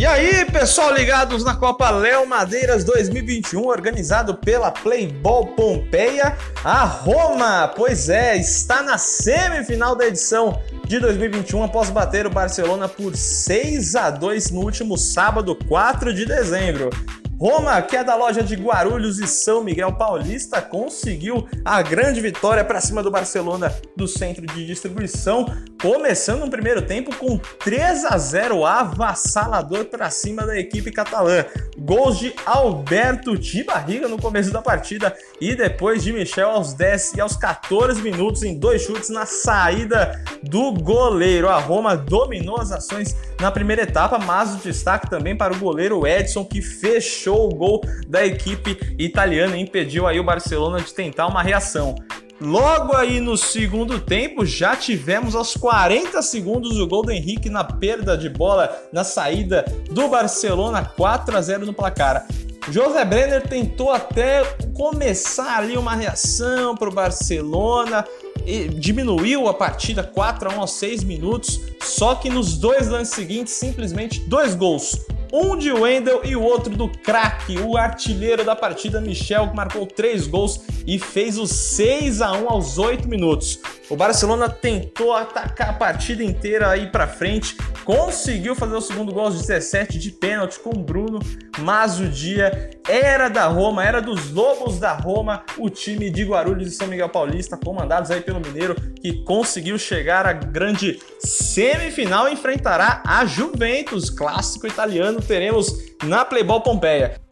E aí, pessoal ligados na Copa Léo Madeiras 2021, organizado pela Playball Pompeia, a Roma, pois é, está na semifinal da edição de 2021 após bater o Barcelona por 6 a 2 no último sábado, 4 de dezembro. Roma, que é da loja de Guarulhos e São Miguel Paulista, conseguiu a grande vitória para cima do Barcelona do centro de distribuição, começando um primeiro tempo com 3 a 0 avassalador para cima da equipe catalã. Gols de Alberto de barriga no começo da partida e depois de Michel aos 10 e aos 14 minutos em dois chutes na saída do goleiro. A Roma dominou as ações na primeira etapa, mas o destaque também para o goleiro Edson que fechou fechou o gol da equipe italiana e impediu aí o Barcelona de tentar uma reação. Logo aí no segundo tempo, já tivemos aos 40 segundos o gol do Henrique na perda de bola na saída do Barcelona, 4 a 0 no placar. José Brenner tentou até começar ali uma reação para o Barcelona, diminuiu a partida 4 a 1 aos 6 minutos, só que nos dois lances seguintes, simplesmente dois gols um de Wendel e o outro do craque, o artilheiro da partida, Michel, que marcou três gols e fez o 6 a 1 aos 8 minutos. O Barcelona tentou atacar a partida inteira aí para frente, conseguiu fazer o segundo gol aos 17 de pênalti com o Bruno, mas o dia era da Roma, era dos Lobos da Roma, o time de Guarulhos e São Miguel Paulista, comandados aí pelo Mineiro, que conseguiu chegar à grande semifinal e enfrentará a Juventus, clássico italiano, teremos na Playball Pompeia.